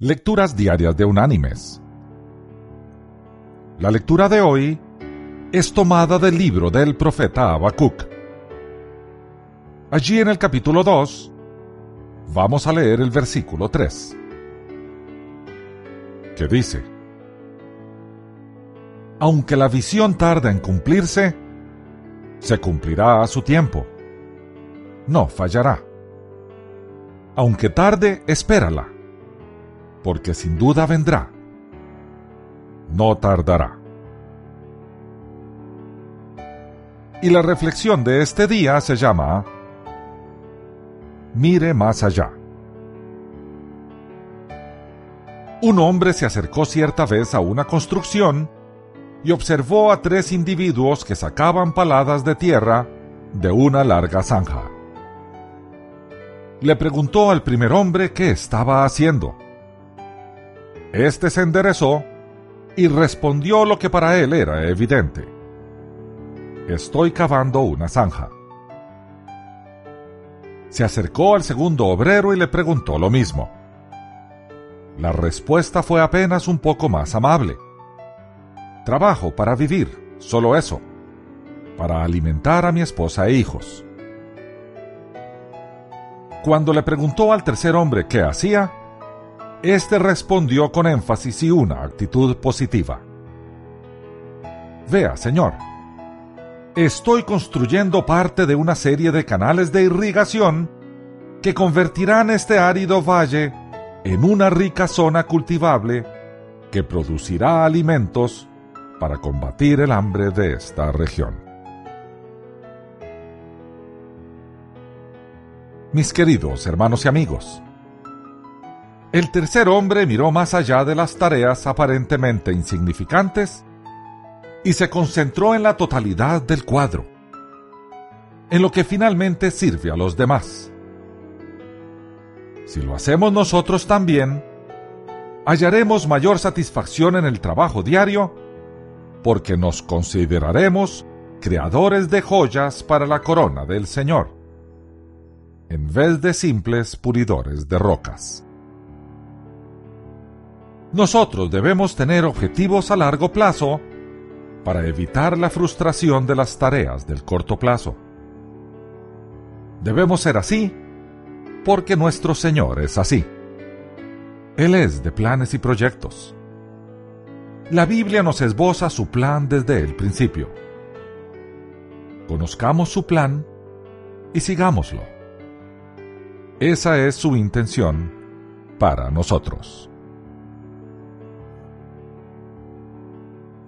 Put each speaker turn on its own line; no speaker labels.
Lecturas Diarias de Unánimes. La lectura de hoy es tomada del libro del profeta Habacuc. Allí en el capítulo 2 vamos a leer el versículo 3, que dice, Aunque la visión tarda en cumplirse, se cumplirá a su tiempo. No fallará. Aunque tarde, espérala porque sin duda vendrá. No tardará. Y la reflexión de este día se llama Mire más allá. Un hombre se acercó cierta vez a una construcción y observó a tres individuos que sacaban paladas de tierra de una larga zanja. Le preguntó al primer hombre qué estaba haciendo. Este se enderezó y respondió lo que para él era evidente. Estoy cavando una zanja. Se acercó al segundo obrero y le preguntó lo mismo. La respuesta fue apenas un poco más amable. Trabajo para vivir, solo eso, para alimentar a mi esposa e hijos. Cuando le preguntó al tercer hombre qué hacía, este respondió con énfasis y una actitud positiva. Vea, señor, estoy construyendo parte de una serie de canales de irrigación que convertirán este árido valle en una rica zona cultivable que producirá alimentos para combatir el hambre de esta región. Mis queridos hermanos y amigos, el tercer hombre miró más allá de las tareas aparentemente insignificantes y se concentró en la totalidad del cuadro, en lo que finalmente sirve a los demás. Si lo hacemos nosotros también, hallaremos mayor satisfacción en el trabajo diario porque nos consideraremos creadores de joyas para la corona del Señor, en vez de simples puridores de rocas. Nosotros debemos tener objetivos a largo plazo para evitar la frustración de las tareas del corto plazo. Debemos ser así porque nuestro Señor es así. Él es de planes y proyectos. La Biblia nos esboza su plan desde el principio. Conozcamos su plan y sigámoslo. Esa es su intención para nosotros.